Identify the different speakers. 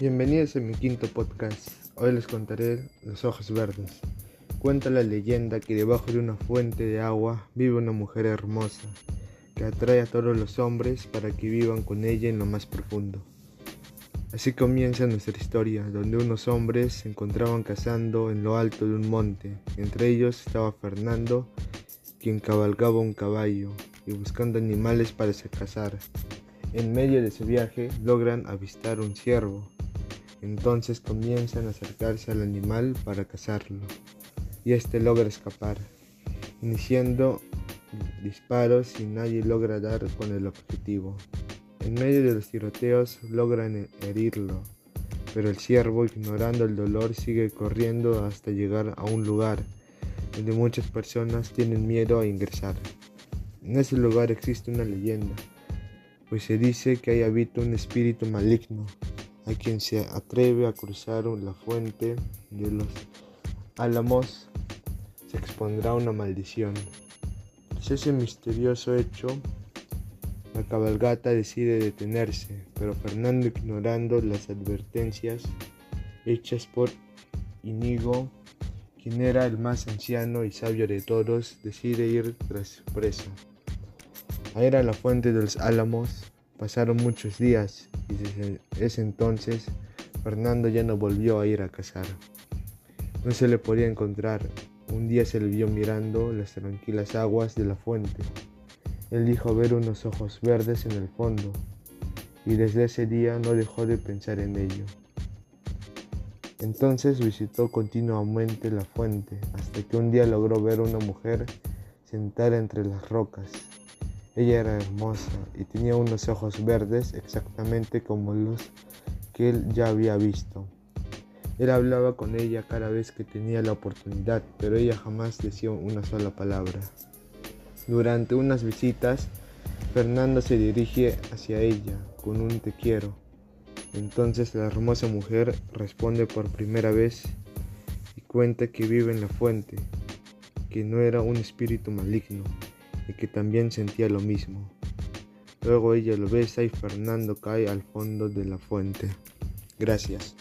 Speaker 1: Bienvenidos a mi quinto podcast. Hoy les contaré Los Ojos Verdes. Cuenta la leyenda que debajo de una fuente de agua vive una mujer hermosa que atrae a todos los hombres para que vivan con ella en lo más profundo. Así comienza nuestra historia, donde unos hombres se encontraban cazando en lo alto de un monte. Entre ellos estaba Fernando, quien cabalgaba un caballo y buscando animales para se cazar. En medio de su viaje logran avistar un ciervo, entonces comienzan a acercarse al animal para cazarlo, y este logra escapar, iniciando disparos y nadie logra dar con el objetivo. En medio de los tiroteos logran herirlo, pero el ciervo, ignorando el dolor, sigue corriendo hasta llegar a un lugar donde muchas personas tienen miedo a ingresar. En ese lugar existe una leyenda, pues se dice que ahí habita un espíritu maligno a quien se atreve a cruzar la fuente de los álamos se expondrá una maldición. Tras ese misterioso hecho, la cabalgata decide detenerse, pero Fernando, ignorando las advertencias hechas por Inigo, quien era el más anciano y sabio de todos, decide ir tras su presa. A ir a la fuente de los álamos pasaron muchos días y desde ese entonces Fernando ya no volvió a ir a cazar. No se le podía encontrar. Un día se le vio mirando las tranquilas aguas de la fuente. Él dijo ver unos ojos verdes en el fondo y desde ese día no dejó de pensar en ello. Entonces visitó continuamente la fuente hasta que un día logró ver una mujer sentada entre las rocas. Ella era hermosa y tenía unos ojos verdes exactamente como los que él ya había visto. Él hablaba con ella cada vez que tenía la oportunidad, pero ella jamás decía una sola palabra. Durante unas visitas, Fernando se dirige hacia ella con un te quiero. Entonces la hermosa mujer responde por primera vez y cuenta que vive en la fuente, que no era un espíritu maligno, que también sentía lo mismo. Luego ella lo besa y Fernando cae al fondo de la fuente. Gracias.